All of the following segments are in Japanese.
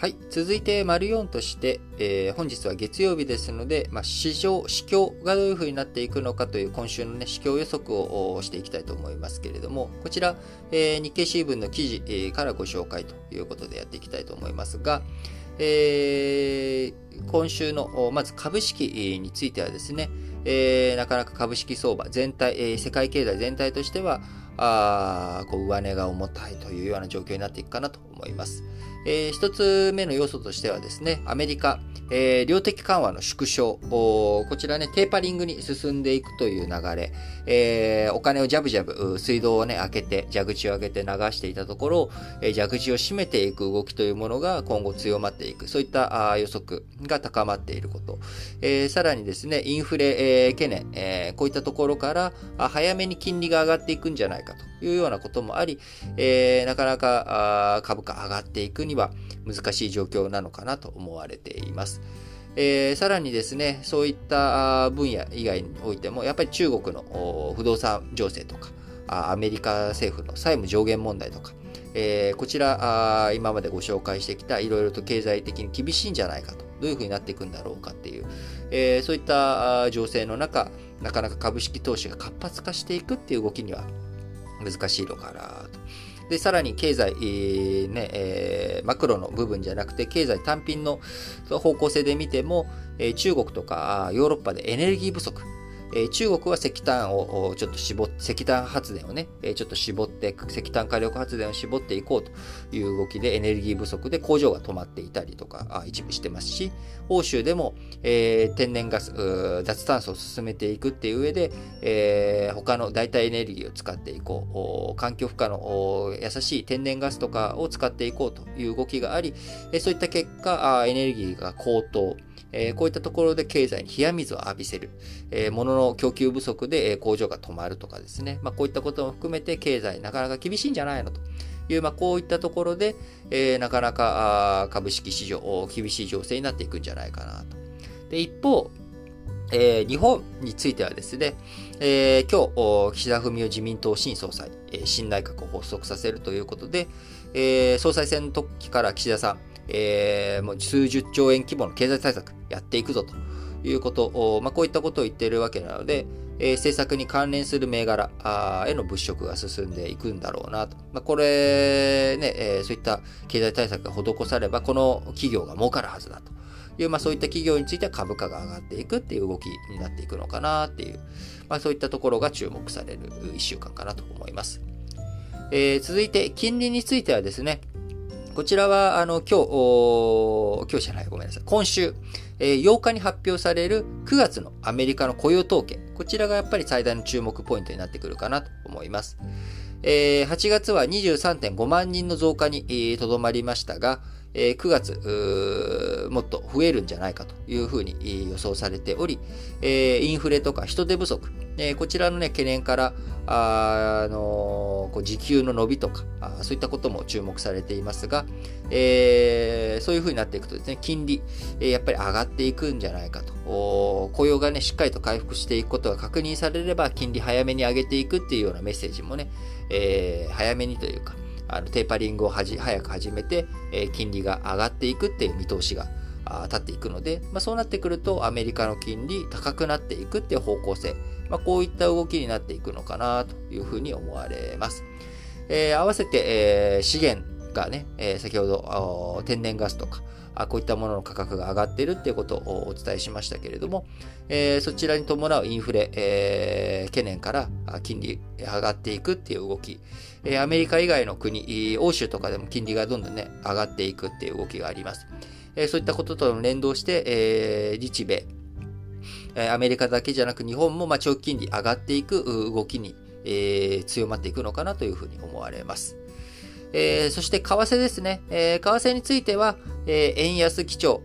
はい。続いて、丸4として、えー、本日は月曜日ですので、まあ、市場、市況がどういうふうになっていくのかという今週のね、市況予測をしていきたいと思いますけれども、こちら、えー、日経新聞の記事からご紹介ということでやっていきたいと思いますが、えー、今週の、まず株式についてはですね、えー、なかなか株式相場全体、えー、世界経済全体としては、あこう上値が重たいというような状況になっていくかなと思います。えー、一つ目の要素としてはですね、アメリカ、えー、量的緩和の縮小、こちらね、テーパリングに進んでいくという流れ、えー、お金をジャブジャブ、水道をね、開けて、蛇口を開けて流していたところ、えー、蛇口を閉めていく動きというものが今後強まっていく、そういったあ予測が高まっていること。えー、さらにですね、インフレ、えー、懸念、えー、こういったところから、早めに金利が上がっていくんじゃないかというようなこともあり、えー、なかなかあ株価上がっていくには難しい状況なのかなと思われています。えー、さらにですね、そういった分野以外においても、やっぱり中国の不動産情勢とか、アメリカ政府の債務上限問題とか、えー、こちら今までご紹介してきたいろいろと経済的に厳しいんじゃないかと、どういうふうになっていくんだろうかっていう、えー、そういった情勢の中、なかなか株式投資が活発化していくっていう動きには難しいのかなと。で、さらに経済、えー、ね、えー、マクロの部分じゃなくて、経済単品の方向性で見ても、えー、中国とかヨーロッパでエネルギー不足、え中国は石炭をちょっと絞っ、石炭発電をね、えちょっと絞って、石炭火力発電を絞っていこうという動きでエネルギー不足で工場が止まっていたりとか、あ一部してますし、欧州でも、えー、天然ガス、脱炭素を進めていくっていう上で、えー、他の代替エネルギーを使っていこう、環境負荷の優しい天然ガスとかを使っていこうという動きがあり、そういった結果、エネルギーが高騰、えー、こういったところで経済に冷や水を浴びせる、えー、物の供給不足で、工場が止まるとかですね、まあ、こういったことも含めて経済なかなか厳しいんじゃないのと。いう、まあ、こういったところで、えー、なかなか株式市場、厳しい情勢になっていくんじゃないかなと。で、一方、えー、日本についてはですね、えー、今日、岸田文雄自民党新総裁、え、新内閣を発足させるということで、えー、総裁選の時から岸田さん、えー、もう数十兆円規模の経済対策やっていくぞということを、まあ、こういったことを言っているわけなので、えー、政策に関連する銘柄への物色が進んでいくんだろうなと。まあ、これね、えー、そういった経済対策が施されば、この企業が儲かるはずだという、まあ、そういった企業については株価が上がっていくっていう動きになっていくのかなっていう、まあ、そういったところが注目される1週間かなと思います。えー、続いて、金利についてはですね、こちらは、あの、今日、今日じゃない、ごめんなさい。今週、えー、8日に発表される9月のアメリカの雇用統計。こちらがやっぱり最大の注目ポイントになってくるかなと思います。えー、8月は23.5万人の増加にとど、まりましたが、え、9月、もっと増えるんじゃないかというふうに予想されており、え、インフレとか人手不足、え、こちらの、ね、懸念から、あ、あのこう時給の伸びとかあ、そういったことも注目されていますが、えー、そういうふうになっていくとですね、金利、えー、やっぱり上がっていくんじゃないかと。雇用がね、しっかりと回復していくことが確認されれば、金利早めに上げていくっていうようなメッセージもね、えー、早めにというか、あのテーパリングをはじ早く始めて、えー、金利が上がっていくっていう見通しが立っていくので、まあ、そうなってくるとアメリカの金利高くなっていくっていう方向性、まあ、こういった動きになっていくのかなというふうに思われます。えー、合わせて、えー、資源がね、えー、先ほど天然ガスとか、こういったものの価格が上がっているっていうことをお伝えしましたけれども、え、そちらに伴うインフレ、え、懸念から金利上がっていくっていう動き、え、アメリカ以外の国、欧州とかでも金利がどんどんね、上がっていくっていう動きがあります。え、そういったことと連動して、えー、日米、アメリカだけじゃなく日本もま長期金利上がっていく動きに、え、強まっていくのかなというふうに思われます。えー、そして為替ですね。えー、為替については、えー、円安基調、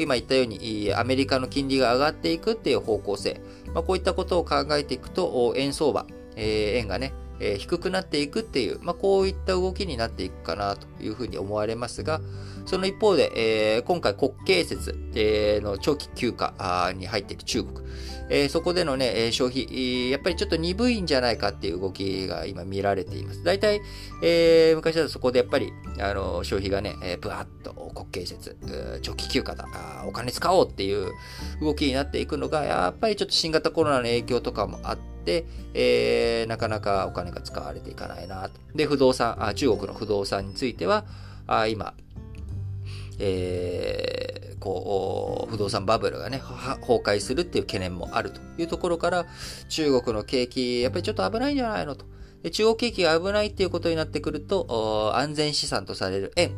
今言ったようにアメリカの金利が上がっていくっていう方向性、まあ、こういったことを考えていくと、円相場、えー、円がね、え、低くなっていくっていう、まあ、こういった動きになっていくかなというふうに思われますが、その一方で、えー、今回国慶節、え、の長期休暇に入っている中国、え、そこでのね、消費、やっぱりちょっと鈍いんじゃないかっていう動きが今見られています。大体、えー、昔だとそこでやっぱり、あの、消費がね、えー、ぶわっと国慶節、長期休暇だお金使おうっていう動きになっていくのが、やっぱりちょっと新型コロナの影響とかもあって、えー、なかなかお金が使われていかないなと。で、不動産、あ中国の不動産については、あ今、えー、こう、不動産バブルがね、崩壊するっていう懸念もあるというところから、中国の景気、やっぱりちょっと危ないんじゃないのと。で中国景気が危ないっていうことになってくると、安全資産とされる円、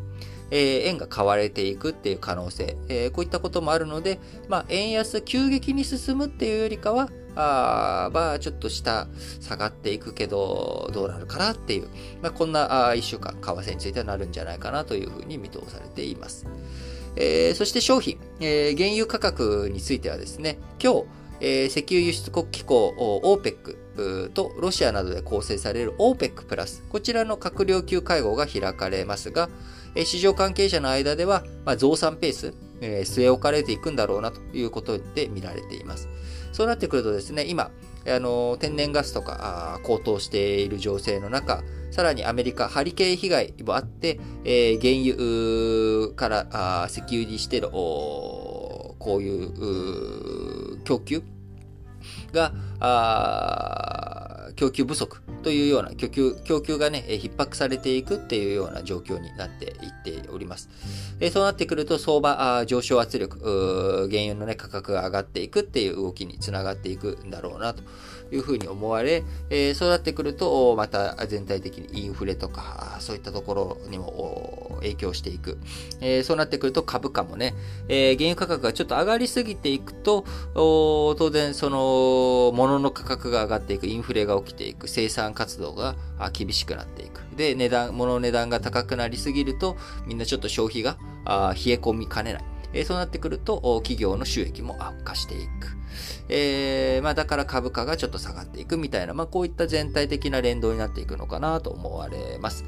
えー、円が買われていくっていう可能性、えー、こういったこともあるので、まあ、円安急激に進むっていうよりかは、あまあ、ちょっと下下がっていくけど、どうなるかなっていう、まあ、こんなあ1週間、為替についてはなるんじゃないかなというふうに見通されています。えー、そして商品、えー、原油価格についてはですね、今日、えー、石油輸出国機構 OPEC とロシアなどで構成される OPEC プラス、こちらの閣僚級会合が開かれますが、市場関係者の間では、まあ、増産ペース、えー、据え置かれていくんだろうなということで見られています。そうなってくるとですね、今、あの天然ガスとか高騰している情勢の中、さらにアメリカ、ハリケーン被害もあって、えー、原油から石油にしてのこういう供給が供給不足というような供給、供給がね、逼迫されていくっていうような状況になっていっております。そうなってくると、相場上昇圧力、原油のね、価格が上がっていくっていう動きにつながっていくんだろうなというふうに思われ、えそうなってくると、また全体的にインフレとか、そういったところにも影響していくえ。そうなってくると株価もねえ、原油価格がちょっと上がりすぎていくと、当然その、物の価格が上がっていく、インフレが起きていく、生産活動が厳しくなっていく。で、値段、物の値段が高くなりすぎると、みんなちょっと消費が冷え込みかねない。えそうなってくると、企業の収益も悪化していく。えー、まあ、だから株価がちょっと下がっていくみたいな、まあ、こういった全体的な連動になっていくのかなと思われます。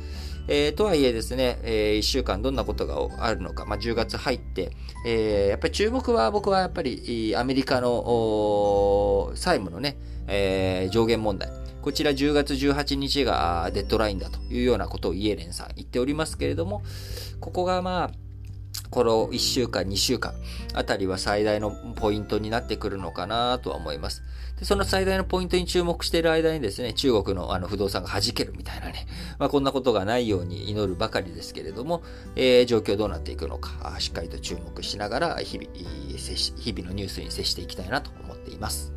えー、とはいえですね、えー、1週間どんなことがあるのか、まあ、10月入って、えー、やっぱり注目は僕はやっぱりアメリカの債務のね、えー、上限問題。こちら10月18日がデッドラインだというようなことをイエレンさん言っておりますけれども、ここがまあ、この1週間、2週間あたりは最大のポイントになってくるのかなとは思います。で、その最大のポイントに注目している間にですね、中国のあの不動産が弾けるみたいなね、まあ、こんなことがないように祈るばかりですけれども、えー、状況どうなっていくのか、しっかりと注目しながら日々、日々のニュースに接していきたいなと思っています。